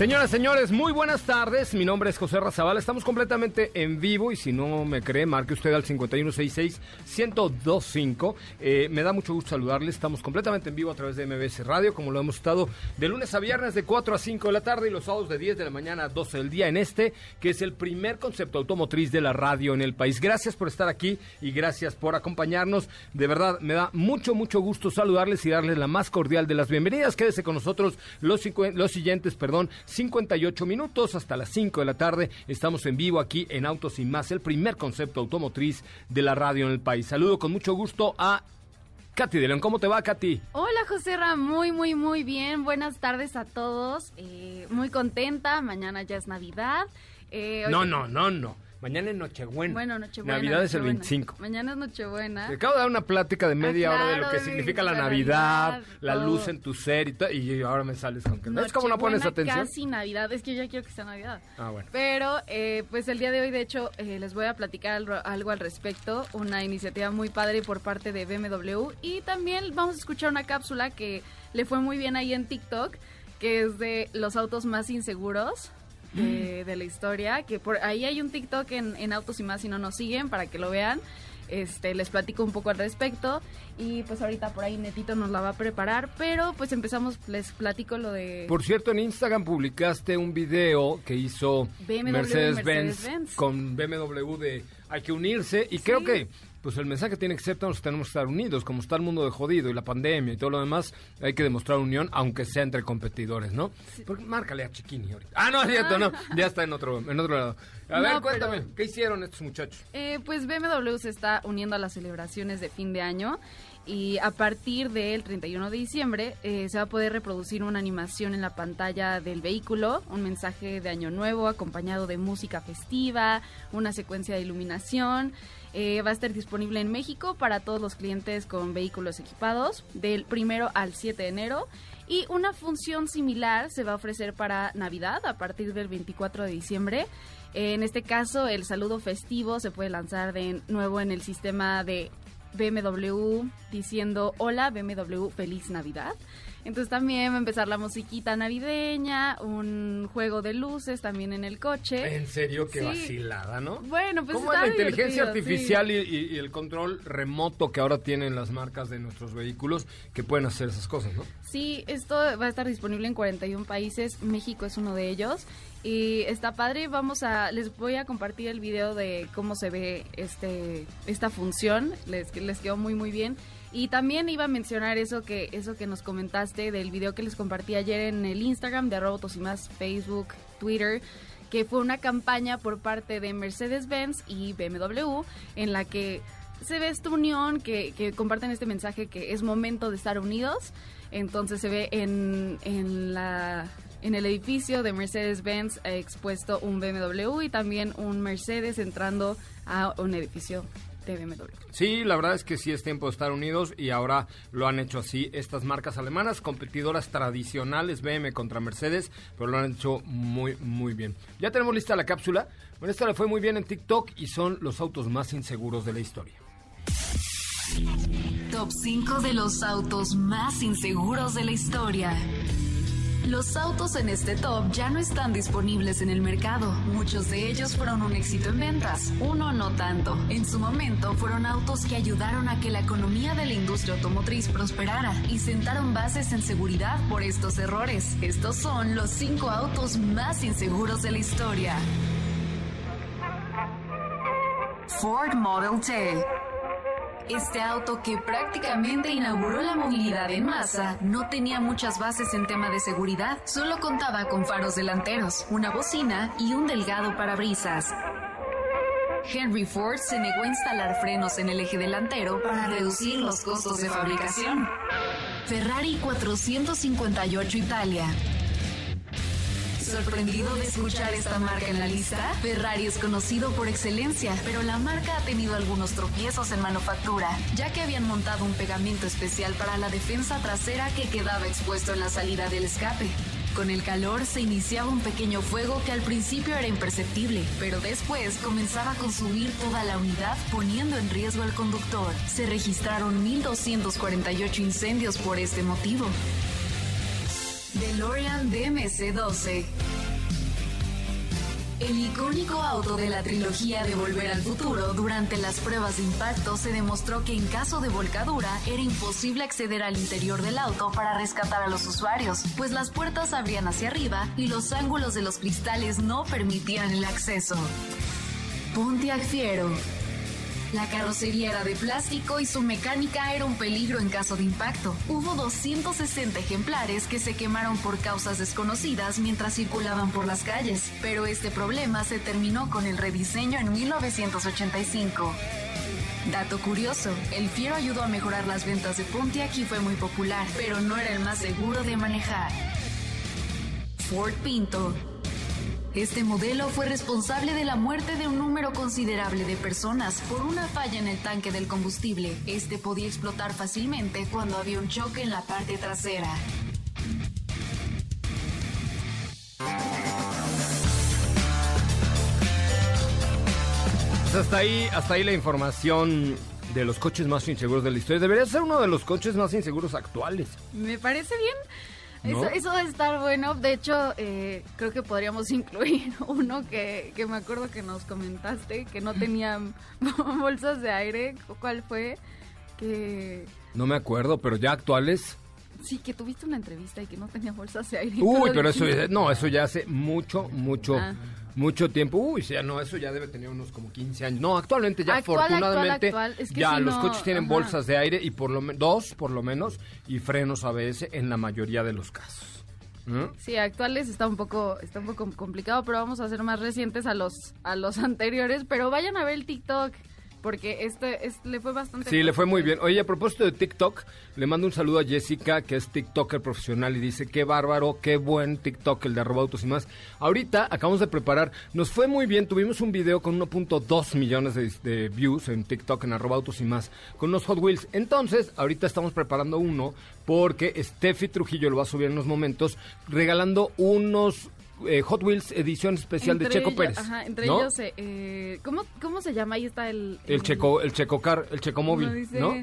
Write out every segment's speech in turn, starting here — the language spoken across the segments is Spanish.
Señoras, señores, muy buenas tardes. Mi nombre es José Razabal. Estamos completamente en vivo y si no me cree, marque usted al 5166-1025. Eh, me da mucho gusto saludarle. Estamos completamente en vivo a través de MBS Radio, como lo hemos estado de lunes a viernes de 4 a 5 de la tarde y los sábados de 10 de la mañana a 12 del día en este, que es el primer concepto automotriz de la radio en el país. Gracias por estar aquí y gracias por acompañarnos. De verdad, me da mucho, mucho gusto saludarles y darles la más cordial de las bienvenidas. Quédese con nosotros los, los siguientes, perdón, 58 minutos hasta las 5 de la tarde. Estamos en vivo aquí en Autos y Más, el primer concepto automotriz de la radio en el país. Saludo con mucho gusto a Katy de León. ¿Cómo te va, Katy? Hola, José Ra. Muy, muy, muy bien. Buenas tardes a todos. Eh, muy contenta. Mañana ya es Navidad. Eh, no, no, no, no. Mañana es Nochebuena. Bueno, Nochebuena. Navidad es el 25. Mañana es Nochebuena. Te acabo de dar una plática de media hora de lo que significa la Navidad, la luz en tu ser y todo. Y ahora me sales con que no es como no pones atención. Casi Navidad, es que yo ya quiero que sea Navidad. Ah, bueno. Pero, eh, pues el día de hoy, de hecho, eh, les voy a platicar algo, al respecto. Una iniciativa muy padre por parte de BMW. Y también vamos a escuchar una cápsula que le fue muy bien ahí en TikTok, que es de los autos más inseguros de, la historia, que por ahí hay un TikTok en, Autos y más si no nos siguen para que lo vean. Este, les platico un poco al respecto. Y pues ahorita por ahí Netito nos la va a preparar, pero pues empezamos, les platico lo de... Por cierto, en Instagram publicaste un video que hizo Mercedes-Benz con BMW de hay que unirse y creo que pues el mensaje tiene que ser tenemos que estar unidos, como está el mundo de jodido y la pandemia y todo lo demás, hay que demostrar unión, aunque sea entre competidores, ¿no? Porque márcale a Chiquini ahorita. Ah, no, es cierto, no, ya está en otro, en otro lado. A ver, cuéntame, ¿qué hicieron estos muchachos? Eh, pues BMW se está uniendo a las celebraciones de fin de año y a partir del 31 de diciembre eh, se va a poder reproducir una animación en la pantalla del vehículo, un mensaje de año nuevo acompañado de música festiva, una secuencia de iluminación. Eh, va a estar disponible en México para todos los clientes con vehículos equipados del primero al 7 de enero. Y una función similar se va a ofrecer para Navidad a partir del 24 de diciembre. En este caso, el saludo festivo se puede lanzar de nuevo en el sistema de BMW diciendo hola BMW, feliz Navidad. Entonces también va a empezar la musiquita navideña, un juego de luces también en el coche. En serio, qué vacilada, ¿no? Bueno, pues Como la inteligencia artificial y, el control remoto que ahora tienen las marcas de nuestros vehículos que pueden hacer esas cosas, ¿no? Sí, esto va a estar disponible en 41 países, México es uno de ellos. Y está padre, vamos a, les voy a compartir el video de cómo se ve este, esta función, les, les quedó muy muy bien. Y también iba a mencionar eso que, eso que nos comentaste del video que les compartí ayer en el Instagram de Robotos y más, Facebook, Twitter, que fue una campaña por parte de Mercedes-Benz y BMW en la que se ve esta unión, que, que, comparten este mensaje que es momento de estar unidos. Entonces se ve en, en, la, en el edificio de Mercedes-Benz expuesto un BMW y también un Mercedes entrando a un edificio Sí, la verdad es que sí es tiempo de estar unidos y ahora lo han hecho así estas marcas alemanas, competidoras tradicionales, BM contra Mercedes, pero lo han hecho muy, muy bien. Ya tenemos lista la cápsula. Bueno, esta le fue muy bien en TikTok y son los autos más inseguros de la historia. Top 5 de los autos más inseguros de la historia. Los autos en este top ya no están disponibles en el mercado. Muchos de ellos fueron un éxito en ventas, uno no tanto. En su momento fueron autos que ayudaron a que la economía de la industria automotriz prosperara y sentaron bases en seguridad por estos errores. Estos son los cinco autos más inseguros de la historia. Ford Model T. Este auto que prácticamente inauguró la movilidad en masa no tenía muchas bases en tema de seguridad, solo contaba con faros delanteros, una bocina y un delgado parabrisas. Henry Ford se negó a instalar frenos en el eje delantero para reducir los costos de fabricación. Ferrari 458 Italia. Sorprendido de escuchar esta marca en la lista? Ferrari es conocido por excelencia, pero la marca ha tenido algunos tropiezos en manufactura, ya que habían montado un pegamento especial para la defensa trasera que quedaba expuesto en la salida del escape. Con el calor se iniciaba un pequeño fuego que al principio era imperceptible, pero después comenzaba a consumir toda la unidad poniendo en riesgo al conductor. Se registraron 1.248 incendios por este motivo. DeLorean DMC-12 el icónico auto de la trilogía de Volver al Futuro, durante las pruebas de impacto se demostró que en caso de volcadura era imposible acceder al interior del auto para rescatar a los usuarios, pues las puertas abrían hacia arriba y los ángulos de los cristales no permitían el acceso. Pontiac Fiero la carrocería era de plástico y su mecánica era un peligro en caso de impacto. Hubo 260 ejemplares que se quemaron por causas desconocidas mientras circulaban por las calles, pero este problema se terminó con el rediseño en 1985. Dato curioso, el Fiero ayudó a mejorar las ventas de Pontiac y fue muy popular, pero no era el más seguro de manejar. Ford Pinto este modelo fue responsable de la muerte de un número considerable de personas por una falla en el tanque del combustible. Este podía explotar fácilmente cuando había un choque en la parte trasera. Pues hasta ahí, hasta ahí la información de los coches más inseguros de la historia. Debería ser uno de los coches más inseguros actuales. Me parece bien. Eso, eso de estar bueno. De hecho, eh, creo que podríamos incluir uno que, que me acuerdo que nos comentaste, que no tenía bolsas de aire. ¿Cuál fue? Que... No me acuerdo, pero ya actuales. Sí, que tuviste una entrevista y que no tenía bolsas de aire. Uy, pero eso, no, eso ya hace mucho, mucho... Ah mucho tiempo. Uy, ya no, eso ya debe tener unos como 15 años. No, actualmente ya afortunadamente ya los coches tienen bolsas de aire y por lo menos dos por lo menos y frenos ABS en la mayoría de los casos. ¿Mm? Sí, actuales está un poco está un poco complicado, pero vamos a ser más recientes a los a los anteriores, pero vayan a ver el TikTok porque este, le fue bastante Sí, le fue muy bien. Oye, a propósito de TikTok, le mando un saludo a Jessica, que es TikToker profesional, y dice, qué bárbaro, qué buen TikTok, el de arroba autos y más. Ahorita acabamos de preparar, nos fue muy bien, tuvimos un video con 1.2 millones de, views en TikTok, en arroba autos y más, con unos Hot Wheels. Entonces, ahorita estamos preparando uno, porque Steffi Trujillo lo va a subir en unos momentos, regalando unos eh, Hot Wheels edición especial de Checo Pérez. Ajá, entre ellos, eh, eh, ¿cómo, ¿cómo se llama? Ahí está el... El, Checo, el Checo Car, el Checo Móvil, ¿no?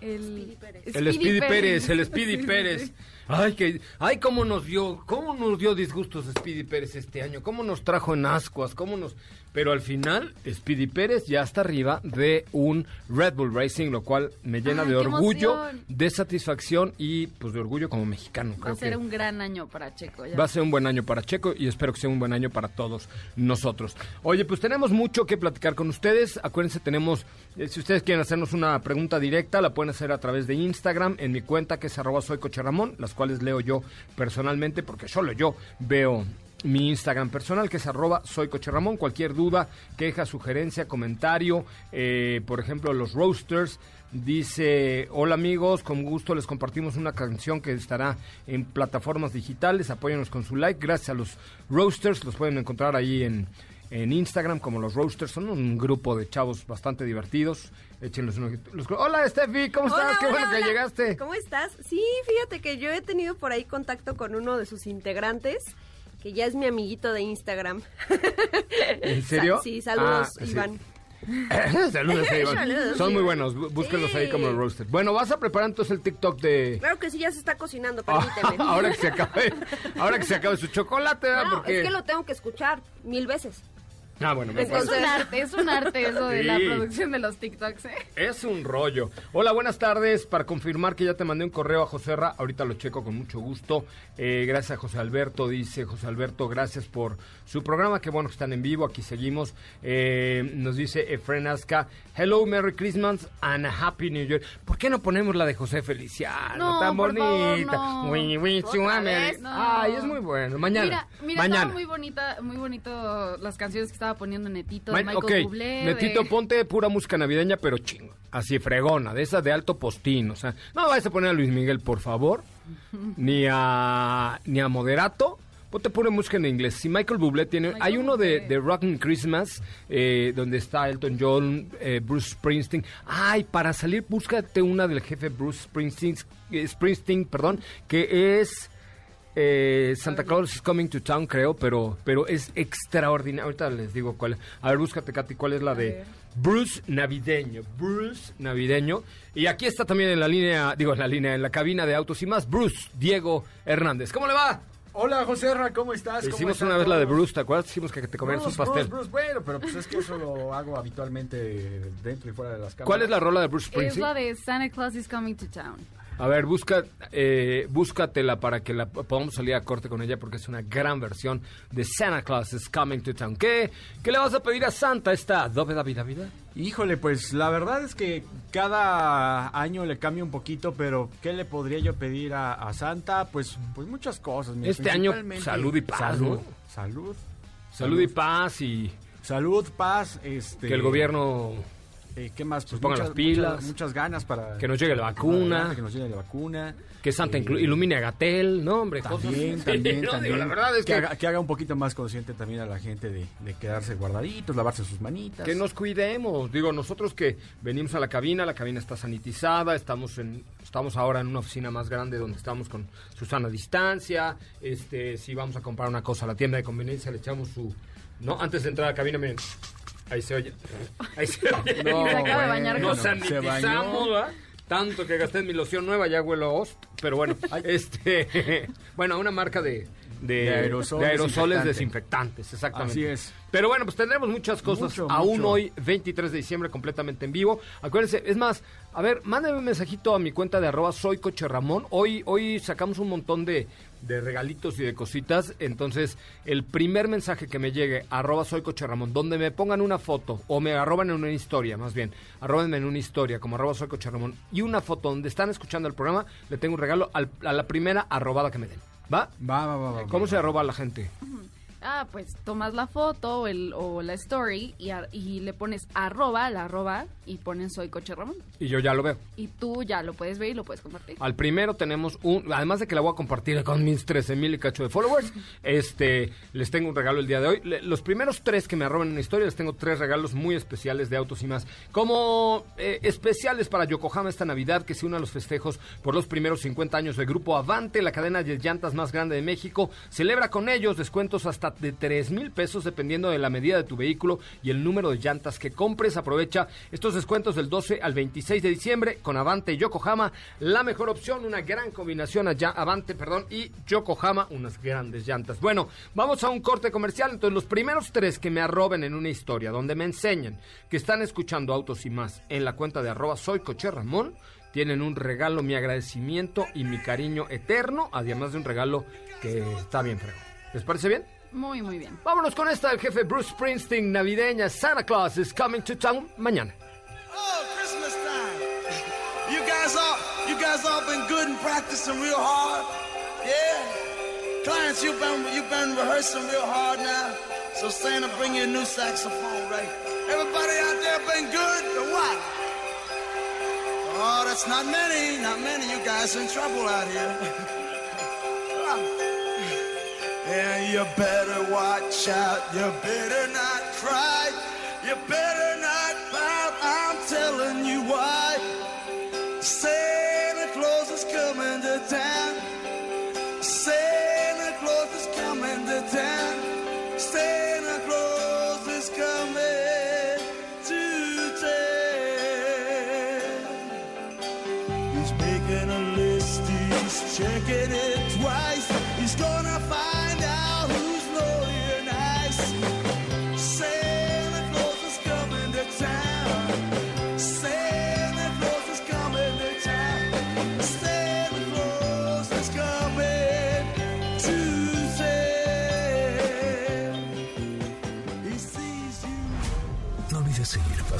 El Speedy Pérez. El Speedy, Pérez, el Speedy Pérez. Ay, que, ay, cómo nos dio, cómo nos dio disgustos Speedy Pérez este año, cómo nos trajo en ascuas, cómo nos, pero al final Speedy Pérez ya está arriba de un Red Bull Racing, lo cual me llena de orgullo, de satisfacción y pues de orgullo como mexicano. Va a ser un gran año para Checo. Va a ser un buen año para Checo y espero que sea un buen año para todos nosotros. Oye, pues tenemos mucho que platicar con ustedes. Acuérdense, tenemos, eh, si ustedes quieren hacernos una pregunta directa, la pueden hacer a través de Instagram en mi cuenta que es arroba soy Ramón, las cuales leo yo personalmente porque solo yo veo mi Instagram personal, que es arroba soy Coche Ramón. Cualquier duda, queja, sugerencia, comentario, eh, por ejemplo, los roasters. Dice, hola amigos, con gusto les compartimos una canción que estará en plataformas digitales. Apóyanos con su like. Gracias a los roasters, los pueden encontrar ahí en, en Instagram como los roasters. Son un grupo de chavos bastante divertidos. Échenlos unos... Hola Steffi, ¿cómo estás? Qué bueno que llegaste. ¿Cómo estás? Sí, fíjate que yo he tenido por ahí contacto con uno de sus integrantes que ya es mi amiguito de Instagram. ¿En serio? sí, saludos, ah, Iván. saludos, Iván. Son muy buenos, búsquenlos ahí como roasted. Bueno, ¿vas a preparar entonces el TikTok de...? Claro que sí, ya se está cocinando, permíteme. ahora que se acabe, ahora que se acabe su chocolate, ¿verdad? No, es que lo tengo que escuchar mil veces. Ah, bueno, es un arte, es un arte eso de la producción de los TikToks, ¿eh? Es un rollo. Hola, buenas tardes. Para confirmar que ya te mandé un correo a José Ra, ahorita lo checo con mucho gusto. Eh, gracias a José Alberto, dice José Alberto, gracias por su programa. Qué bueno que están en vivo, aquí seguimos. Eh, nos dice Efren Aska, hello, Merry Christmas and a Happy New Year. ¿Por qué no ponemos la de José Feliciano? tan bonita. no. Ay, es muy bueno. Mañana. Mira, mira muy bonita, muy bonito las canciones que estaba poniendo Netito de Michael Bublé. Netito, ponte pura música navideña, pero chingo. Así fregona, de esas de alto postín. O sea, no vayas a poner a Luis Miguel, por favor. ni a, ni a Moderato Ponte pura música en inglés. Si Michael Bublé tiene... Michael hay uno de, de Rockin' Christmas, eh, donde está Elton John, eh, Bruce Springsteen. Ay, para salir, búscate una del jefe Bruce Springsteen, eh, Springsteen perdón, que es... eh, Santa Claus is Coming to Town, creo, pero, pero es extraordinario. Ahorita les digo cuál. A ver, búscate, Katy, cuál es la de. Bruce Navideño. Bruce Navideño. Y aquí está también en la línea, digo, en la línea, en la cabina de autos y más, Bruce Diego Hernández. ¿Cómo le va? Hola, José Ra, ¿cómo estás? ¿Cómo Hicimos están una vez la de? Bruce, ¿te acuerdas? Hicimos que te comieras un pastel. Bruce, Bruce, bueno, pero pues es que eso lo hago habitualmente dentro y fuera de las cámaras. ¿Cuál es la rola de Bruce Es Springsteen? la de Santa Claus is coming to town. A ver, busca, eh, búscatela para que la podamos salir a corte con ella porque es una gran versión de Santa Claus is Coming to Town. ¿Qué, qué le vas a pedir a Santa esta Dóveda Vida Vida? Híjole, pues la verdad es que cada año le cambia un poquito, pero ¿qué le podría yo pedir a, a Santa? Pues, pues muchas cosas. Este año, salud y paz, Salud, ¿no? salud. Salud y paz y Salud, paz, este... que el gobierno eh, ¿Qué más? Pues ponga muchas, las pilas. Muchas, muchas ganas para... Que nos llegue la vacuna. Que nos llegue la vacuna. que Santa Eh, ilumine a Gatel, ¿no, hombre? También, cosas- también, No, también. digo, la verdad es que, haga, que haga un poquito más consciente también a la gente de, de quedarse guardaditos, lavarse sus manitas. que nos cuidemos. Digo, nosotros que venimos a la cabina, la cabina está sanitizada, estamos en estamos ahora en una oficina más grande donde estamos con Susana a distancia. Este, si vamos a comprar una cosa a la tienda de conveniencia, le echamos su no, antes de entrar a la cabina, miren. Ahí se oye. Ahí se oye. No, se acaba de bañar Nos bañó. sanitizamos, ¿verdad? Tanto que gasté en mi loción nueva, ya huelo a host. Pero bueno, este, bueno, una marca de, de, De aerosol de aerosoles desinfectante. desinfectantes, exactamente. Así es. Pero bueno, pues tendremos muchas cosas Mucho, aún mucho. hoy, 23 de diciembre, completamente en vivo. Acuérdense, es más, a ver, mándenme un mensajito a mi cuenta de arroba soy coche Ramón. Hoy, hoy sacamos un montón de, de regalitos y de cositas. Entonces, el primer mensaje que me llegue, arroba soy coche Ramón, donde me pongan una foto, o me arroban en una historia, más bien, arrobenme en una historia, como arroba soy coche Ramón, y una foto donde están escuchando el programa, le tengo un regalo al- a la primera arrobada que me den. ¿Va? Va, va, va, va. ¿Cómo va. se arroba a la gente? Ah, pues tomas la foto o, el, o la story y, a- y le pones arroba, la arroba, y ponen soy coche Ramón. Y yo ya lo veo. Y tú ya lo puedes ver y lo puedes compartir. Al primero tenemos un, además de que la voy a compartir con mis 13 mil y cacho de followers, este, les tengo un regalo el día de hoy. Le- los primeros tres que me arroben una historia, les tengo tres regalos muy especiales de autos y más. Como eh, especiales para Yokohama esta Navidad, que se une a los festejos por los primeros 50 años del Grupo Avante, la cadena de llantas más grande de México. Celebra con ellos descuentos hasta de 3 mil pesos dependiendo de la medida de tu vehículo y el número de llantas que compres. Aprovecha estos descuentos del 12 al 26 de diciembre con Avante y Yokohama. La mejor opción, una gran combinación allá, Avante, perdón, y Yokohama, unas grandes llantas. Bueno, vamos a un corte comercial. Entonces, los primeros tres que me arroben en una historia donde me enseñen que están escuchando autos y más en la cuenta de arroba soy coche Ramón, tienen un regalo, mi agradecimiento y mi cariño eterno, además de un regalo que está bien fregón. ¿Les parece bien? Muy, muy bien. Vámonos con esta del jefe Bruce Springsteen, navideña. Santa Claus is coming to town mañana. Oh, Christmas time. You guys all you guys all been good and practicing real hard. Yeah. Clients, you've been you've been rehearsing real hard now. So Santa bring you a new saxophone, right? Everybody out there been good or what? Oh, that's not many, not many. You guys in trouble out here. And you better watch out, you better not cry, you better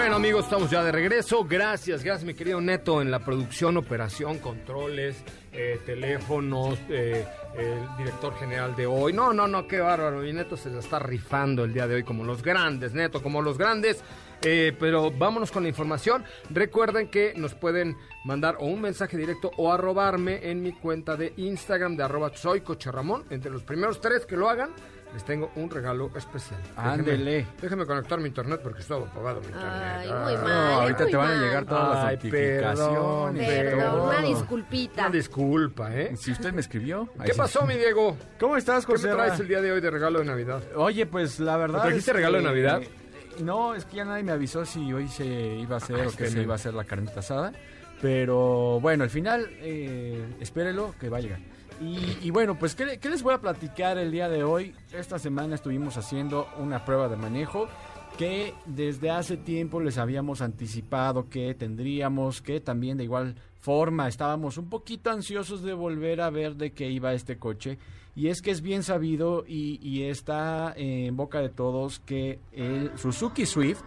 Bueno, amigos, estamos ya de regreso. Gracias, gracias, mi querido Neto, en la producción, operación, controles, eh, teléfonos, eh, el director general de hoy. No, no, no, qué bárbaro. Mi Neto se la está rifando el día de hoy como los grandes, Neto, como los grandes. Eh, pero vámonos con la información. Recuerden que nos pueden mandar o un mensaje directo o arrobarme en mi cuenta de Instagram de arroba soy Coche Ramón. Entre los primeros tres que lo hagan, les tengo un regalo especial. Ándele. Déjenme conectar mi internet porque estaba apagado mi internet. Ay, Ah. muy No, mal. ahorita muy te van a mal. llegar todas las notificaciones. Perdón, una disculpita. Una disculpa, ¿eh? Si usted me escribió. ¿Qué sí. pasó, mi Diego? ¿Cómo estás, ¿Qué me José? traes el día de hoy de regalo de Navidad? Oye, pues la verdad. ¿Me trajiste es regalo de Navidad? eh, no, es que ya nadie me avisó si hoy se iba a hacer Ah, o que se no. iba a hacer la carnita asada. Pero bueno, al final, eh, espérelo que va a llegar. Y, bueno, pues, ¿qué, les voy a platicar el día de hoy? Esta semana estuvimos haciendo una prueba de manejo que desde hace tiempo les habíamos anticipado que tendríamos, que también de igual forma estábamos un poquito ansiosos de volver a ver de qué iba este coche. Y es que es bien sabido y está en boca de todos que el Suzuki Swift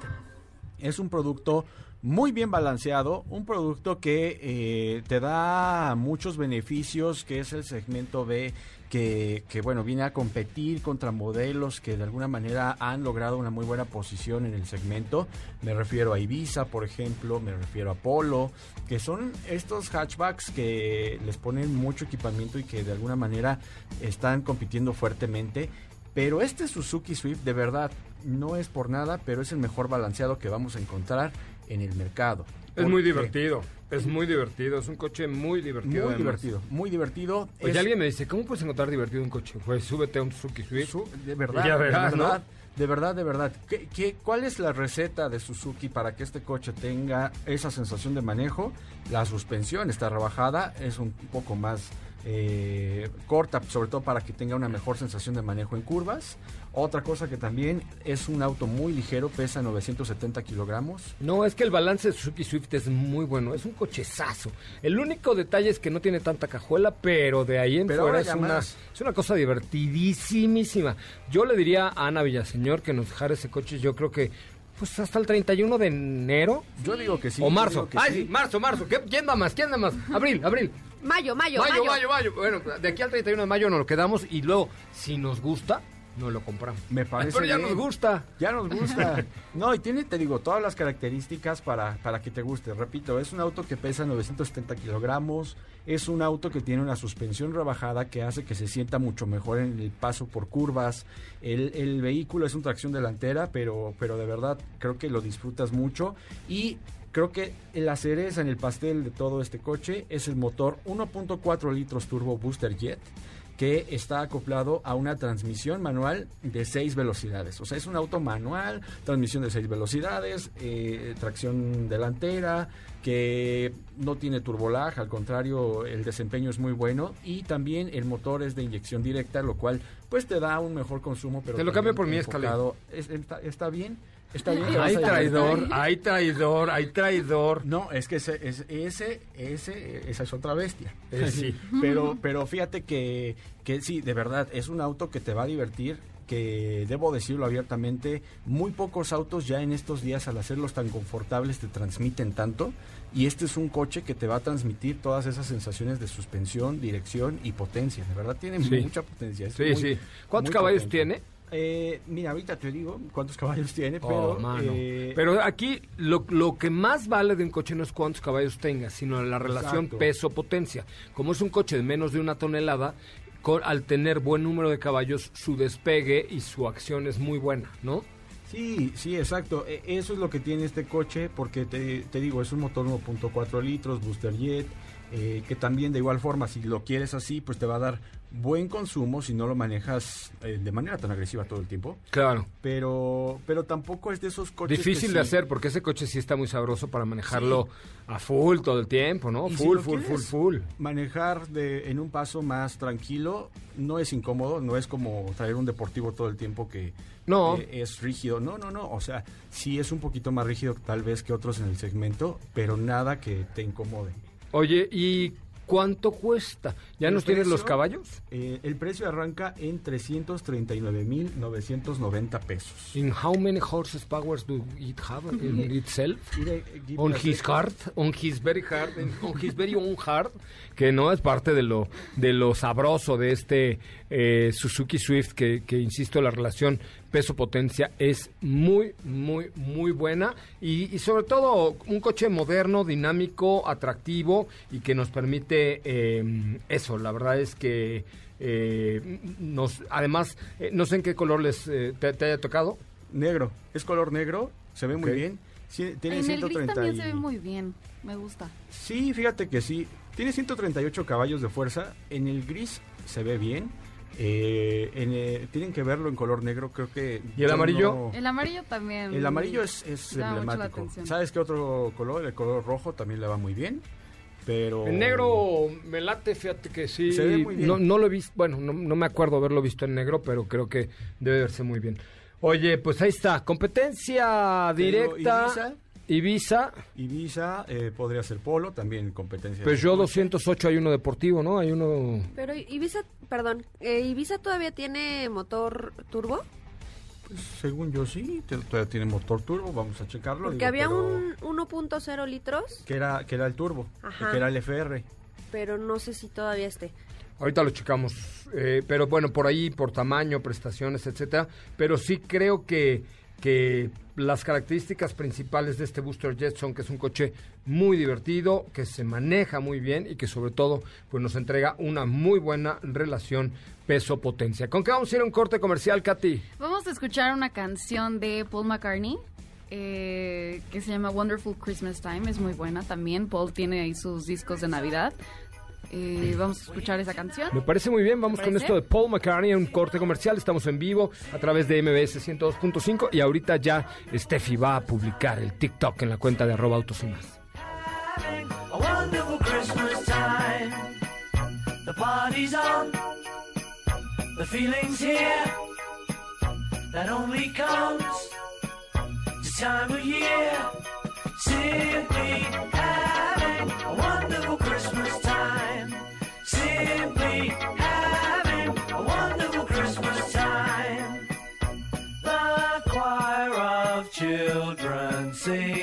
es un producto muy bien balanceado, un producto que eh, te da muchos beneficios, que es el segmento B, que, que, bueno, viene a competir contra modelos que de alguna manera han logrado una muy buena posición en el segmento. Me refiero a Ibiza, por ejemplo, me refiero a Polo, que son estos hatchbacks que les ponen mucho equipamiento y que de alguna manera están compitiendo fuertemente. Pero este Suzuki Swift de verdad no es por nada, pero es el mejor balanceado que vamos a encontrar en el mercado. Es ¿Por muy divertido. Es muy divertido. Es un coche muy divertido. Muy además. divertido, muy divertido. Oye, Es- alguien me dice, ¿cómo puedes encontrar divertido un coche? Pues súbete a un Suzuki Swift. Su- de verdad, Ya verás, de ¿no? verdad, de verdad, de verdad. ¿Qué, qué, cuál es la receta de Suzuki para que este coche tenga esa sensación de manejo? La suspensión está rebajada, es un poco más eh, corta, sobre todo para que tenga una mejor sensación de manejo en curvas. Otra cosa que también es un auto muy ligero, pesa 970 kilogramos. No, es que el balance de Suzuki Swift es muy bueno. Es un cochezazo. El único detalle es que no tiene tanta cajuela, pero de ahí en Pero fuera es una, es una cosa divertidísimísima. Yo le diría a Ana Villaseñor que nos dejara ese coche, yo creo que pues hasta el 31 de enero Yo digo que sí. o marzo. Ay, sí. sí, marzo, marzo. ¿Qué- ¿Quién da más? ¿Quién da más? Abril, abril. Mayo, mayo, Mayo, mayo. mayo, mayo. Bueno, de aquí al 31 de mayo nos lo quedamos y luego, si nos gusta, nos lo compramos. Me parece Pero ya bien. nos gusta. Ya nos gusta. No, y tiene, te digo, todas las características para, para que te guste. Repito, es un auto que pesa 970 kilogramos, es un auto que tiene una suspensión rebajada que hace que se sienta mucho mejor en el paso por curvas. El, el vehículo es un tracción delantera, pero, pero de verdad creo que lo disfrutas mucho. Y creo que la cereza en el pastel de todo este coche es el motor 1.4 litros turbo Booster Jet que está acoplado a una transmisión manual de 6 velocidades. O sea, es un auto manual, transmisión de 6 velocidades, eh, tracción delantera, que no tiene turbolag, al contrario, el desempeño es muy bueno y también el motor es de inyección directa, lo cual pues te da un mejor consumo. Pero Te lo cambio por mi Escalade. enfocado- es- está, está bien, está bien. Hay traidor, hay traidor, hay traidor. No, es que ese, es- ese, ese, esa es otra bestia. Sí. Pero, pero fíjate que, que sí, de verdad, es un auto que te va a divertir, que debo decirlo abiertamente, muy pocos autos ya en estos días al hacerlos tan confortables te transmiten tanto. Y este es un coche que te va a transmitir todas esas sensaciones de suspensión, dirección y potencia. De verdad tiene Sí. mucha potencia. es Sí, muy- sí. ¿Cuántos caballos potente. tiene? Eh, mira, ahorita te digo cuántos caballos tiene, Oh, pero... mano. eh, Pero aquí lo, lo que más vale de un coche no es cuántos caballos tenga, sino la relación peso-potencia. Como es un coche de menos de una tonelada, con- al tener buen número de caballos, su despegue y su acción es muy buena, ¿no? Sí, sí, exacto. E- Eso es lo que tiene este coche, porque te, te digo, es un motor 1.4 litros, booster jet, eh, que también de igual forma, si lo quieres así, pues te va a dar buen consumo si no lo manejas eh, de manera tan agresiva todo el tiempo. Claro. Pero, pero tampoco es de esos coches. Difícil que de sí- hacer porque ese coche sí está muy sabroso para manejarlo a full todo el tiempo, ¿no? Si Full, full, full, full. Manejar de, en un paso más tranquilo no es incómodo, no es como traer un deportivo todo el tiempo que No. eh, es rígido. No, no, no. O sea, sí es un poquito más rígido tal vez que otros en el segmento, pero nada que te incomode. Oye, ¿y cuánto cuesta? ¿Ya nos tienes los caballos? eh, el precio arranca en 339.990 pesos. In how many horses powers do it have in itself? On his heart, on his very heart, on his very own heart, que no es parte de lo de lo sabroso de este eh, Suzuki Swift, que, que insisto, la relación peso-potencia es muy, muy, muy buena y, y sobre todo un coche moderno, dinámico, atractivo y que nos permite eh, eso. La verdad es que eh, nos, además, eh, no sé en qué color les eh, te, te haya tocado. Negro, es color negro, se ve muy bien. Sí, tiene en el gris 130 también y- se ve muy bien. Me gusta. Sí, fíjate que sí. Tiene 138 caballos de fuerza. En el gris se ve bien. Eh, en, eh, tienen que verlo en color negro, creo que... ¿Y el amarillo? no- El amarillo también. El amarillo es, es llama mucho la emblemático. ¿Sabes qué otro color? El color rojo también le va muy bien. Pero... En negro me late, fíjate que sí. Se ve muy bien. No, no lo he visto, bueno, no, no me acuerdo haberlo visto en negro, pero creo que debe verse muy bien. Oye, pues ahí está, competencia directa. Ibiza. Ibiza, eh, podría ser polo, también competencia. pues yo coche. 208 hay uno deportivo, ¿no? Hay uno... Pero Ibiza, perdón, eh, Ibiza todavía tiene motor turbo. Pues, según yo sí, todavía tiene motor turbo, vamos a checarlo. Porque digo, había pero- un 1.0 litros, Que era, que era el turbo, Ajá. que era el FR. pero no sé si todavía esté. Ahorita lo checamos, eh, pero bueno, por ahí, por tamaño, prestaciones, etcétera. Pero sí creo que, que las características principales de este Booster Jet son que es un coche muy divertido, que se maneja muy bien y que sobre todo pues nos entrega una muy buena relación peso-potencia. ¿Con qué vamos a ir a un corte comercial, Katy? Vamos a escuchar una canción de Paul McCartney eh, que se llama Wonderful Christmas Time. Es muy buena también. Paul tiene ahí sus discos de Navidad. Eh, vamos a escuchar esa canción. Me parece muy bien, vamos con esto de Paul McCartney un corte comercial, estamos en vivo a través de MBS 102.5 y ahorita ya Steffi va a publicar el TikTok en la cuenta de arroba autos y más. A wonderful Christmas time. The party's on. The feeling's here. That only comes this time of year. Simply say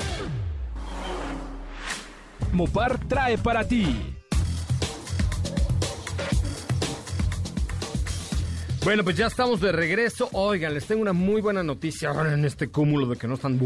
Mopar trae para ti. Bueno, pues ya estamos de regreso. Oigan, les tengo una muy buena noticia en este cúmulo de que no están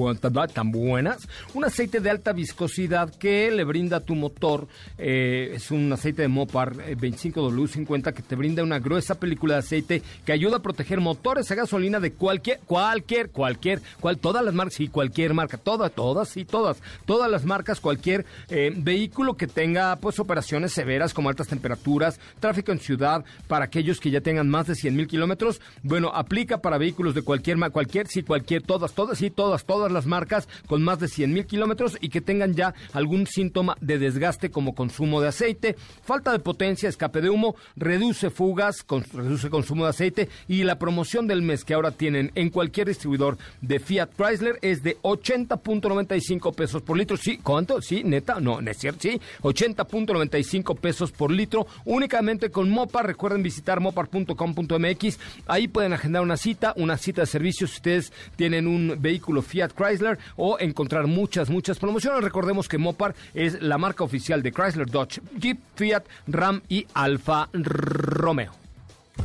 tan, buenas. Un aceite de alta viscosidad que le brinda a tu motor. eh, es un aceite de Mopar eh, 25W50 que te brinda una gruesa película de aceite que ayuda a proteger motores a gasolina de cualquier, cualquier, cualquier, cual, todas las marcas, sí, cualquier marca, todas, todas, sí, todas, todas las marcas, cualquier eh, vehículo que tenga pues operaciones severas como altas temperaturas, tráfico en ciudad, para aquellos que ya tengan más de 100 mil kilómetros, bueno, aplica para vehículos de cualquier, cualquier, sí, cualquier, todas, todas, sí, todas, todas las marcas con más de 100 mil kilómetros y que tengan ya algún síntoma de desgaste como consumo de aceite, falta de potencia, escape de humo, reduce fugas, reduce consumo de aceite y la promoción del mes que ahora tienen en cualquier distribuidor de Fiat Chrysler es de 80.95 pesos por litro. Sí, ¿cuánto? Sí, neta, no, no es cierto, sí, 80.95 pesos por litro únicamente con Mopar. Recuerden visitar mopar.com.mx MX. Ahí pueden agendar una cita, una cita de servicio si ustedes tienen un vehículo Fiat Chrysler o encontrar muchas, muchas promociones. Recordemos que Mopar es la marca oficial de Chrysler, Dodge, Jeep, Fiat, Ram y Alfa Romeo.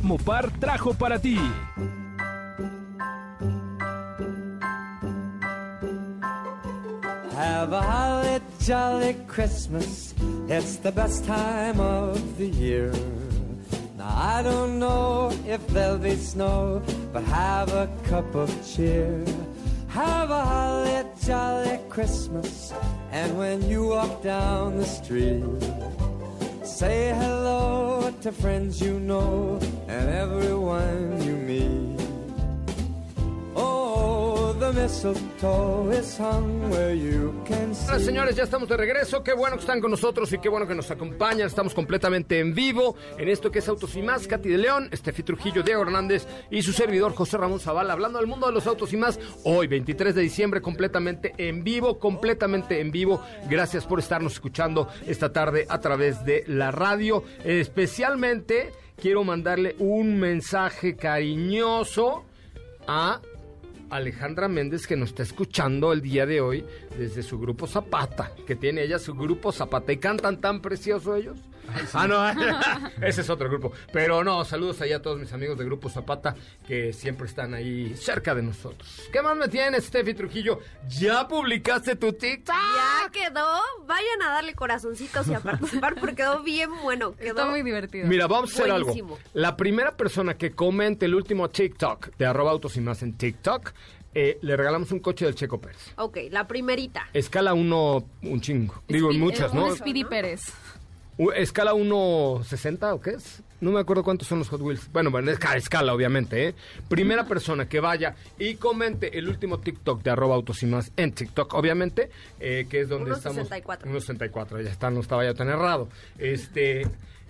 Mopar trajo para ti. Have a holly jolly Christmas. It's the best time of the year. Now I don't know if there'll be snow, but have a cup of cheer. Have a holly jolly Christmas. And when you walk down the street, say hello to friends you know and everyone you meet. Hola señores, ya estamos de regreso. Qué bueno que están con nosotros y qué bueno que nos acompañan. Estamos completamente en vivo en esto que es Autos y Más. Katy de León, Estefi Trujillo, Diego Hernández y su servidor José Ramón Zavala hablando del mundo de los autos y más. Hoy, 23 de diciembre, completamente en vivo, completamente en vivo. Gracias por estarnos escuchando esta tarde a través de la radio. Especialmente quiero mandarle un mensaje cariñoso a Alejandra Méndez que nos está escuchando el día de hoy desde su grupo Zapata, que tiene ella su grupo Zapata y cantan tan precioso ellos. Ah, no, ese es otro grupo. Pero no, saludos allá a todos mis amigos de Grupo Zapata que siempre están ahí cerca de nosotros. ¿Qué más me tienes, Steffi Trujillo? ¿Ya publicaste tu TikTok? Ya quedó. Vayan a darle corazoncitos y a participar porque quedó bien bueno. Quedó Está muy divertido. Mira, vamos a hacer Buenísimo. algo. La primera persona que comente el último TikTok de arroba autos y más en TikTok, eh, le regalamos un coche del Checo Pérez. Ok, la primerita. Escala 1, un chingo. Digo, muchas, eh, ¿no? Un Speedy Pérez. ¿Escala 1.60 o qué es? No me acuerdo cuántos son los Hot Wheels. Bueno, bueno, es ca- escala, obviamente, ¿eh? Primera persona que vaya y comente el último TikTok de arroba autos y más en TikTok, obviamente, eh, que es donde 1.64. estamos. 1.64. ya está, no estaba ya tan errado. Este,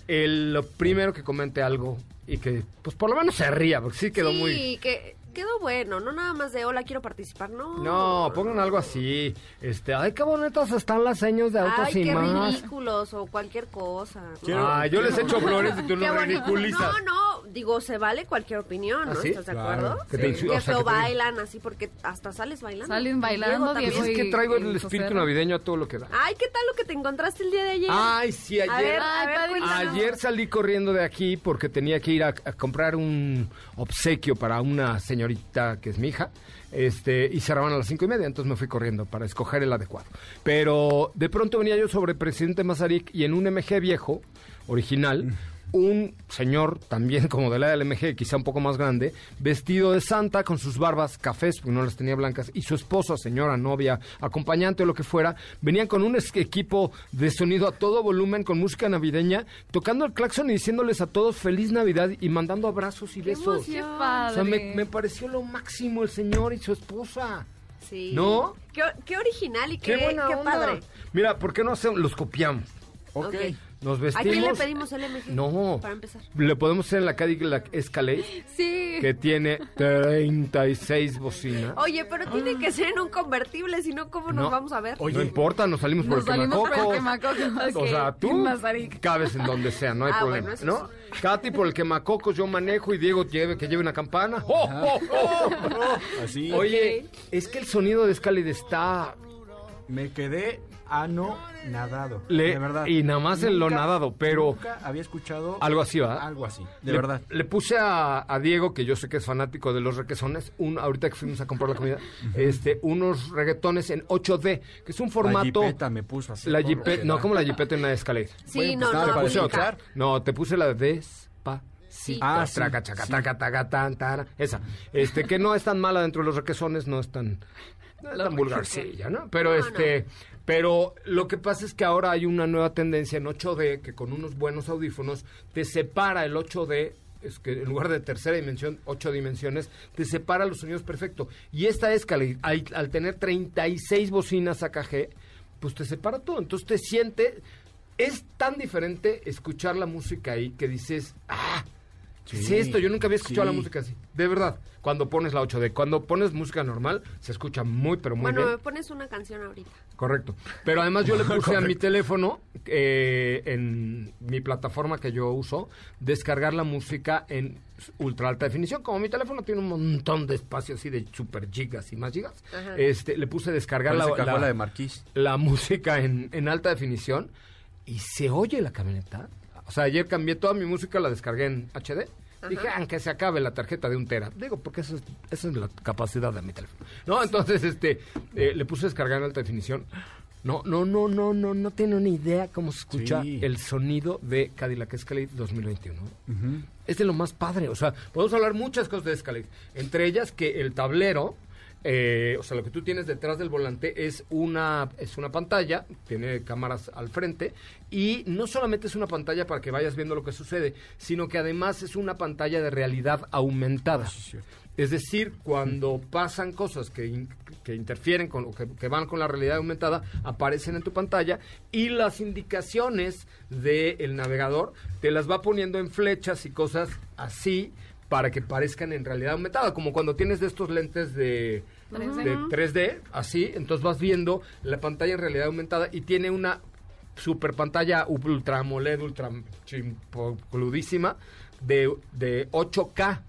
el lo primero que comente algo y que, pues por lo menos se ría, porque sí quedó sí, muy... que quedó bueno. No nada más de hola, quiero participar. No. No, pongan algo así. Este, ay, qué bonitas están las señas de autos Ay, y qué más. ridículos o cualquier cosa. ¿no? Quiero- Ah, yo les echo flores y tú no ridiculizas. No, no, digo, se vale cualquier opinión, ¿no? ¿Ah, sí? ¿Estás de Claro. acuerdo? Que te Que o sea, feo que te- bailan así porque hasta sales bailando. Salen bailando, también. Diego, Es que traigo el espíritu navideño a todo lo que da. Ay, ¿qué tal lo que te encontraste el día de ayer? Ay, sí, ayer. A ver, Ay, a ver. Ayer salí corriendo de aquí porque tenía que ir a, a comprar un obsequio para una señorita que es mi hija. Este, y cerraban a las cinco y media, entonces me fui corriendo para escoger el adecuado. Pero de pronto venía yo sobre Presidente Mazarik y en un MG viejo, original, un señor también como de la del MG, quizá un poco más grande, vestido de santa con sus barbas cafés, porque no las tenía blancas, y su esposa, señora, novia, acompañante o lo que fuera, venían con un equipo de sonido a todo volumen, con música navideña, tocando el claxon y diciéndoles a todos feliz Navidad y mandando abrazos y besos. Qué O padre. sea, me, me pareció lo máximo el señor y su esposa. Sí. ¿No? Qué, qué original y qué, ¡Qué buena qué onda! padre. Mira, ¿por qué no hacemos? Los copiamos. Ok. Ok. Nos ¿A vestimos. quién le pedimos el MG? No. Para empezar. Le podemos hacer en la Cadillac Escalade, Sí. que tiene 36 bocinas. Oye, pero tiene que ser en un convertible, si no, ¿cómo nos No. vamos a ver? no importa, nos salimos por Nos el salimos por el quemacocos. quemacocos. O sea, tú cabes en donde sea, no hay Ah, problema, bueno, ¿no? Katy por el quemacocos, yo manejo y Diego lleve, que lleve una campana. ¡Oh, oh, oh! Así. Oye, es que el sonido de Escalade está... Me quedé anonadado. Le- de verdad. y nada más en lo nadado, pero- Nunca había escuchado Algo así, ¿verdad? Algo así, de le, verdad. Le puse a, a Diego, que yo sé que es fanático de los requesones, un, ahorita que fuimos a comprar la comida, este, unos reggaetones en 8D, que es un La formato... jipeta me puso así. La jipeta, no como la jipeta en la escalera. Sí, Bueno, no, pues nada, no, para puse otra. No, te puse la de despacito. Ah, sí, traca, chaca, sí. taca, taca, tan, tara. Esa. Este, que no es tan mala dentro de los requesones, no es tan, no es tan vulgarcilla, ¿no? Pero este, pero lo que pasa es que ahora hay una nueva tendencia en 8D que con unos buenos audífonos te separa el 8D es que en lugar de tercera dimensión, ocho dimensiones, te separa los sonidos perfecto. Y esta escala, al, al tener 36 bocinas AKG, pues te separa todo. Entonces te siente, es tan diferente escuchar la música ahí que dices, ah, ¿Qué es esto? Yo nunca había escuchado Sí. la música así. De verdad. Cuando pones la 8D. Cuando pones música normal, se escucha muy, pero muy Bueno, bien. me pones una canción ahorita. Correcto. Pero además yo le puse a mi teléfono, eh, en mi plataforma que yo uso, descargar la música en ultra alta definición. Como mi teléfono tiene un montón de espacio así de super gigas y más gigas, Ajá. este, le puse descargar la, de Marquís. la música en, en alta definición y se oye la camioneta. O sea, ayer cambié toda mi música, la descargué en HD. Dije, aunque se acabe la tarjeta de un tera. Digo, porque eso es, esa es la capacidad de mi teléfono. No, entonces, este, eh, le puse descargar en alta definición. No, no, no, no, no, no tiene una idea cómo se escucha Sí. el sonido de Cadillac Escalade 2021. Es de lo más padre. O sea, podemos hablar muchas cosas de Escalade. Entre ellas que el tablero, eh, o sea, lo que tú tienes detrás del volante es una, es una pantalla, tiene cámaras al frente, y no solamente es una pantalla para que vayas viendo lo que sucede, sino que además es una pantalla de realidad aumentada. Es decir, cuando pasan cosas que, in- que interfieren con o que, que van con la realidad aumentada, aparecen en tu pantalla y las indicaciones del navegador te las va poniendo en flechas y cosas así para que parezcan en realidad aumentada, como cuando tienes de estos lentes de, 3D. de 3D, así, entonces vas viendo la pantalla en realidad aumentada y tiene una super pantalla ultra AMOLED, ultra chimpoludísima de, de 8K.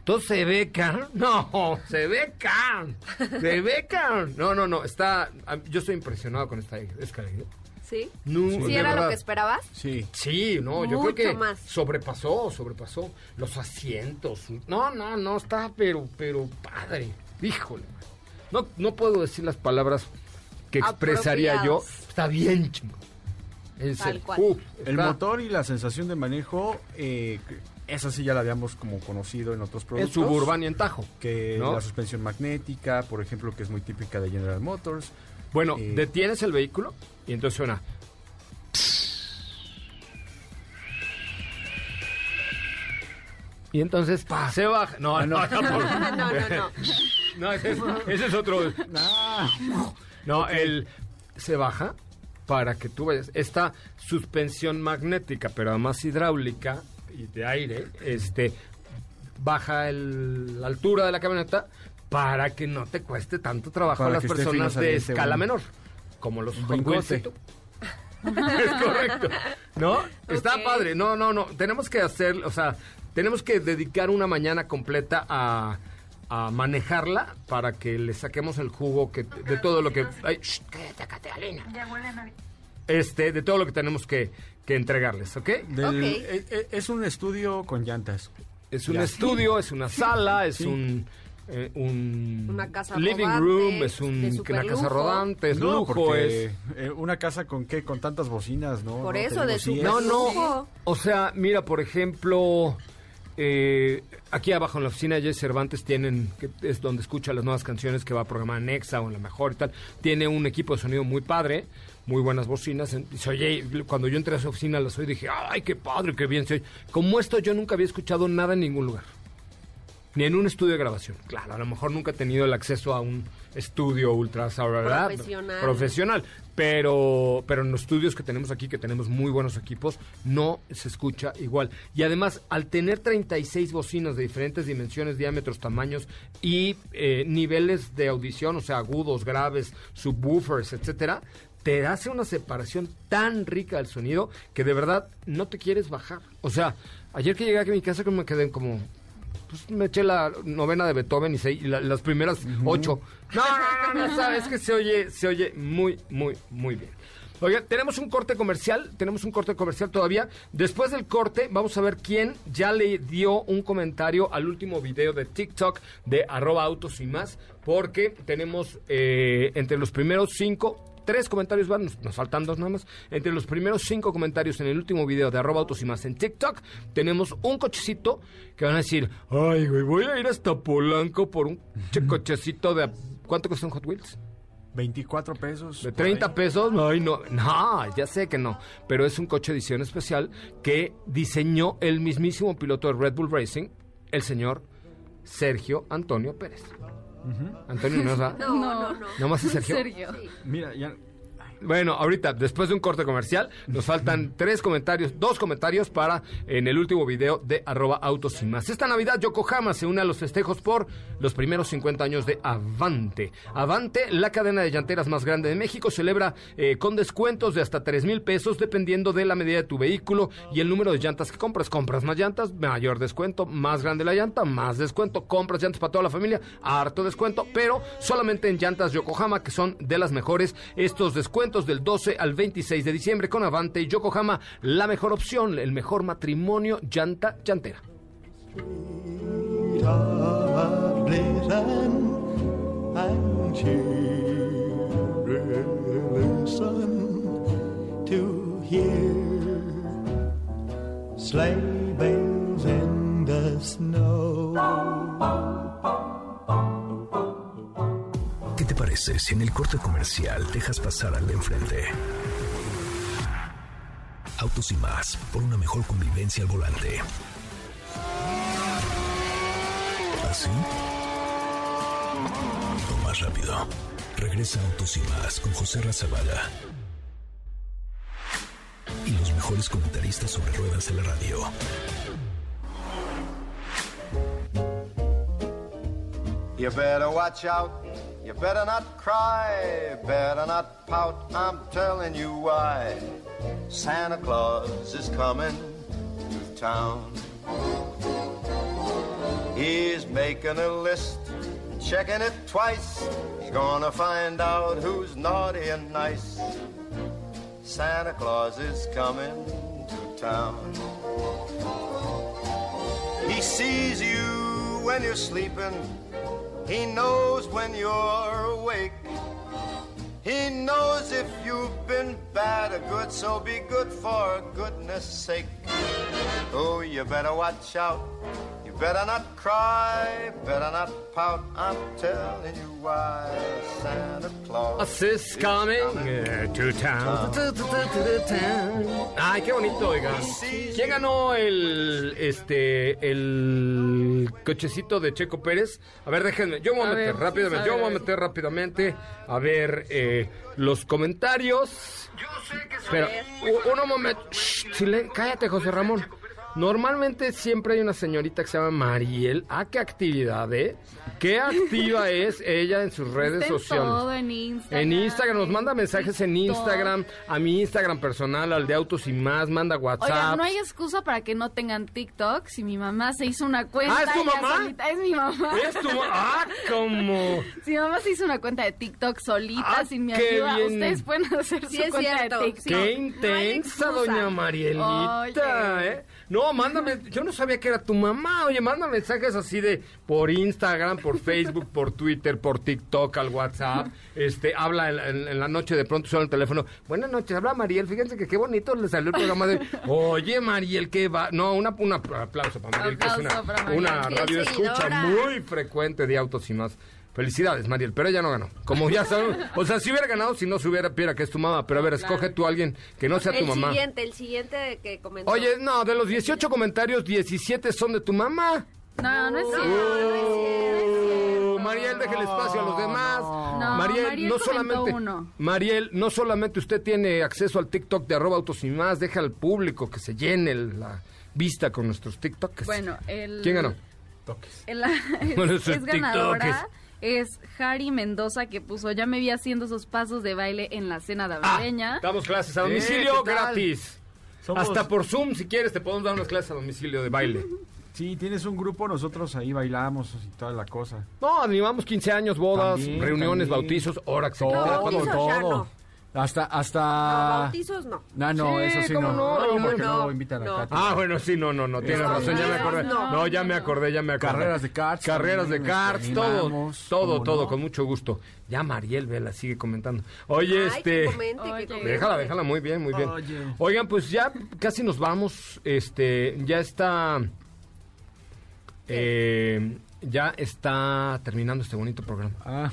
Entonces se ve can, no, se ve can, se ve can. No, no, no, está, yo estoy impresionado con esta escalera. ¿Sí? No, ¿Sí era lo que esperabas? Sí. Sí, no, yo Mucho creo que más. sobrepasó, sobrepasó los asientos. No, no, no, está pero, pero padre. Híjole. No, no puedo decir las palabras que expresaría yo. Está bien chingo. En Tal serio. cual. Uf, El motor y la sensación de manejo, eh, esa sí ya la habíamos como conocido en otros en productos. Suburban y en Tajo. Que ¿no? la suspensión magnética, por ejemplo, que es muy típica de General Motors. Bueno, Eh, detienes el vehículo y entonces suena. Y entonces se baja. No, no, no. no, no, no. No, ese es, ese es otro. No, el se baja para que tú vayas. Esta suspensión magnética, pero además hidráulica y de aire, este baja el- la altura de la camioneta para que no te cueste tanto trabajo Para a las personas de escala un- menor, como los Hot es correcto. ¿No? Está padre. No, no, no. Tenemos que hacer, o sea, tenemos que dedicar una mañana completa a, a manejarla para que le saquemos el jugo que de todo lo que. Ay, shh, cállate, Catalina. Este, de todo lo que tenemos que, que entregarles, ¿ok? Del- eh, eh, es un estudio con llantas. Es un Ya. estudio, es una sala, es Sí. un, eh, un Una casa living rodante, room, es un, una casa rodante, es No, lujo, porque, es... eh, una casa con qué, con tantas bocinas, ¿no? Por No, eso, de digo, sí, su- es- No, no. O sea, mira, por ejemplo, eh, aquí abajo en la oficina de Jay Cervantes tienen, que es donde escucha las nuevas canciones que va a programar en Exa o en la mejor y tal. Tiene un equipo de sonido muy padre, muy buenas bocinas. En- oye, cuando yo entré a su oficina las oí y dije, ay, qué padre, qué bien se oye. Como esto yo nunca había escuchado nada en ningún lugar. Ni en un estudio de grabación. Claro, a lo mejor nunca he tenido el acceso a un estudio ultra ¿verdad? Profesional. profesional. Pero, pero en los estudios que tenemos aquí, que tenemos muy buenos equipos, no se escucha igual. Y además, al tener 36 bocinas de diferentes dimensiones, diámetros, tamaños y eh, niveles de audición, o sea, agudos, graves, subwoofers, etcétera, te hace una separación tan rica del sonido que de verdad no te quieres bajar. O sea, ayer que llegué aquí a mi casa que me quedé como pues me eché la novena de Beethoven y, se- y la- las primeras ocho. No, no, no, no, sabes que se oye, se oye muy, muy, muy bien. Oiga, tenemos un corte comercial, tenemos un corte comercial todavía. Después del corte, vamos a ver quién ya le dio un comentario al último video de TikTok de arroba autos y más, porque tenemos eh, entre los primeros cinco tres comentarios van, nos, nos faltan dos nada más. Entre los primeros cinco comentarios en el último video de arroba autos y más en TikTok, tenemos un cochecito que van a decir, ay, güey, voy a ir hasta Polanco por un che- cochecito de... ¿Cuánto cuesta un Hot Wheels? 24 pesos. ¿De por 30 ahí. pesos? Ay, no, no, ya sé que no. Pero es un coche edición especial que diseñó el mismísimo piloto de Red Bull Racing, el señor Sergio Antonio Pérez. Antonio no es ¿verdad? No, no, no. ¿No más es Sergio? Sergio. Mira, ya. Bueno, ahorita, después de un corte comercial, nos faltan tres comentarios, dos comentarios para en el último video de arroba autos y más. Esta Navidad Yokohama se une a los festejos por los primeros 50 años de Avante. Avante, la cadena de llanteras más grande de México, celebra eh, con descuentos de hasta 3 mil pesos dependiendo de la medida de tu vehículo y el número de llantas que compras. Compras más llantas, mayor descuento, más grande la llanta, más descuento. Compras llantas para toda la familia, harto descuento, pero solamente en llantas Yokohama, que son de las mejores. Estos descuentos del 12 al 26 de diciembre con Avante y Yokohama, la mejor opción, el mejor matrimonio llanta llantera. sleigh bells in the snow. Si en el corte comercial dejas pasar al de enfrente? Autos y más, por una mejor convivencia al volante. ¿Así? O más rápido. Regresa Autos y más con José Razabala. Y los mejores comentaristas sobre ruedas de la radio. You better watch out. You better not cry. Better not pout. I'm telling you why. Santa Claus is coming to town. He's making a list, checking it twice. He's gonna find out who's naughty and nice. Santa Claus is coming to town. He sees you when you're sleeping. He knows when you're awake. He knows if you've been bad or good, so be good for goodness sake. Oh, you better watch out. Better not cry, better not pout. I'm telling you why Santa Claus is coming eh, to town. Ay, qué bonito, oigan. ¿Quién ganó el este el cochecito de Checo Pérez? A ver, déjenme, yo me voy a, A meter ver, rápidamente, a yo me voy a ver. meter rápidamente a ver eh, los comentarios. Pero u- uno momento, Shh, silen- cállate, José Ramón. Normalmente siempre hay una señorita que se llama Mariel. Ah, qué actividad, ¿eh? Qué activa es ella en sus redes Está en sociales. todo, en Instagram. En Instagram, nos manda mensajes en. Instagram, a mi Instagram personal, al de Autos y Más, manda WhatsApp. Oigan, no hay excusa para que no tengan TikTok. Si mi mamá se hizo una cuenta. Ah, ¿es tu mamá? solita- es mi mamá. ¿Es tu ¡Ah, cómo! Si mi mamá se hizo una cuenta de TikTok solita, Ah, sin mi qué ayuda, bien. ustedes pueden hacer Sí, su es cuenta cierto. de TikTok. ¡Qué no intensa, doña Marielita! Oye. ¿eh? No, mándame, yo no sabía que era tu mamá. Oye, manda mensajes así de por Instagram, por Facebook, por Twitter, por TikTok, al WhatsApp. Este, habla en, en- en la noche, de pronto suena el teléfono. Buenas noches, habla Mariel. Fíjense que qué bonito le salió el programa de. Oye, Mariel, qué va. No, una, un aplauso para Mariel, que es una, una radio escucha muy frecuente de autos y más. Felicidades, Mariel, pero ella no ganó. Como ya saben, o sea, si hubiera ganado, si no se hubiera, piera que es tu mamá. Pero a ver, escoge tú a alguien que no sea tu El mamá. siguiente, el siguiente que comentó. Oye, no, de los 18 comentarios, 17 son de tu mamá. No, no es cierto. Uh, Mariel, deje el espacio a los demás. No, Mariel, Mariel no solamente, uno. Mariel, no solamente usted tiene acceso al TikTok de arroba autos y más, deja al público que se llene la vista con nuestros TikToks. Bueno, el... ¿Quién ganó? el- Bueno, es, es ganadora. Es Harry Mendoza que puso, ya me vi haciendo sus pasos de baile en la cena navideña. Ah, Damos clases a Eh, domicilio gratis. Somos- Hasta por Zoom, si quieres, te podemos dar unas clases a domicilio de baile. Sí, tienes un grupo, nosotros ahí bailamos y toda la cosa. No, animamos 15 años, bodas, También, reuniones, también. bautizos, hora que se Todo, ya todo. No. Hasta, hasta... No, bautizos no. No, no, Sí, eso sí ¿cómo no. no? No, porque No, luego invitan no. a Katy. Ah, bueno, sí, no, no, no, tienes razón, ya me acordé. no, No, ya me acordé, ya me acordé. Carreras de karts Carreras de karts, este, todo, todo, ¿cómo todo, no? con mucho gusto. Ya Mariel Vela sigue comentando. Oye, Ay, este... que comente, que Oye. comente. Déjala, déjala, muy bien, muy bien. Oye. Oigan, pues ya casi nos vamos. Este, ya está. eh, ya está terminando este bonito programa. Ah.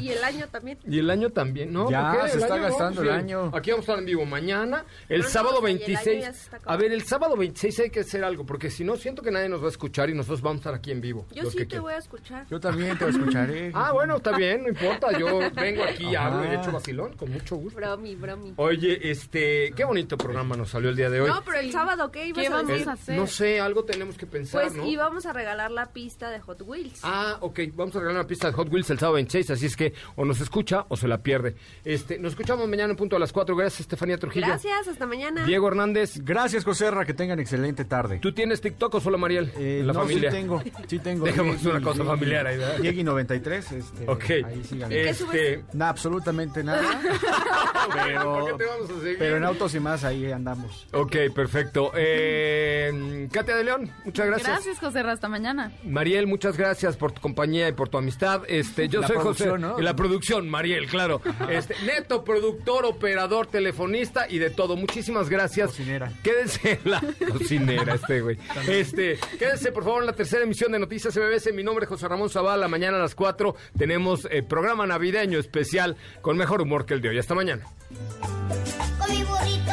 Y el año también. Y el año también, ¿no? Ya, ¿Por qué? se está año, gastando el año. Aquí vamos a estar en vivo mañana. El No, no, sábado o sea, y el año 26. ya se está A ver, el sábado 26 hay que hacer algo, porque si no, siento que nadie nos va a escuchar y nosotros vamos a estar aquí en vivo. Yo sí que te quieran. voy a escuchar. Yo también te escucharé. Ah, bueno, está bien, no importa. Yo vengo aquí y Ajá. hablo y echo vacilón, con mucho gusto. Bromi, bromi. Oye, este, qué bonito programa nos salió el día de hoy. No, pero el sábado, ¿qué ibas ¿Qué a vamos a hacer? No sé, algo tenemos que pensar, Pues ¿no? íbamos a regalar la pista de Hot Wheels. Ah, ok, vamos a regalar una pista de Hot Wheels el sábado 26, así es que o nos escucha o se la pierde. Este, nos escuchamos mañana en punto a las 4. Gracias, Estefanía Trujillo. Gracias, hasta mañana. Diego Hernández, Gracias, Joserra, que tengan excelente tarde. ¿tú tienes TikTok o solo Mariel? Eh, la no, familia. sí tengo, sí tengo. Dejemos una cosa familiar ahí, ¿verdad? Diegui 93, este, Ok. ahí síganme. Este, No, absolutamente nada. pero, ¿Por qué te vamos a seguir? pero en autos y más ahí andamos. ok, perfecto. Eh, Katia de León, muchas gracias. Gracias, José. Hasta mañana. Mariel, muchas gracias por tu compañía y por tu amistad. Este, yo La soy José. producción, ¿no? Y la producción, Mariel, claro. Este, neto, productor, operador, telefonista y de todo. Muchísimas gracias. Cocinera. Quédense en la cocinera, este güey. Este, quédense por favor en la tercera emisión de Noticias MBS. Mi nombre es José Ramón Zavala. Mañana a las 4 tenemos eh, programa navideño especial con mejor humor que el de hoy. Hasta mañana. Con mi burrito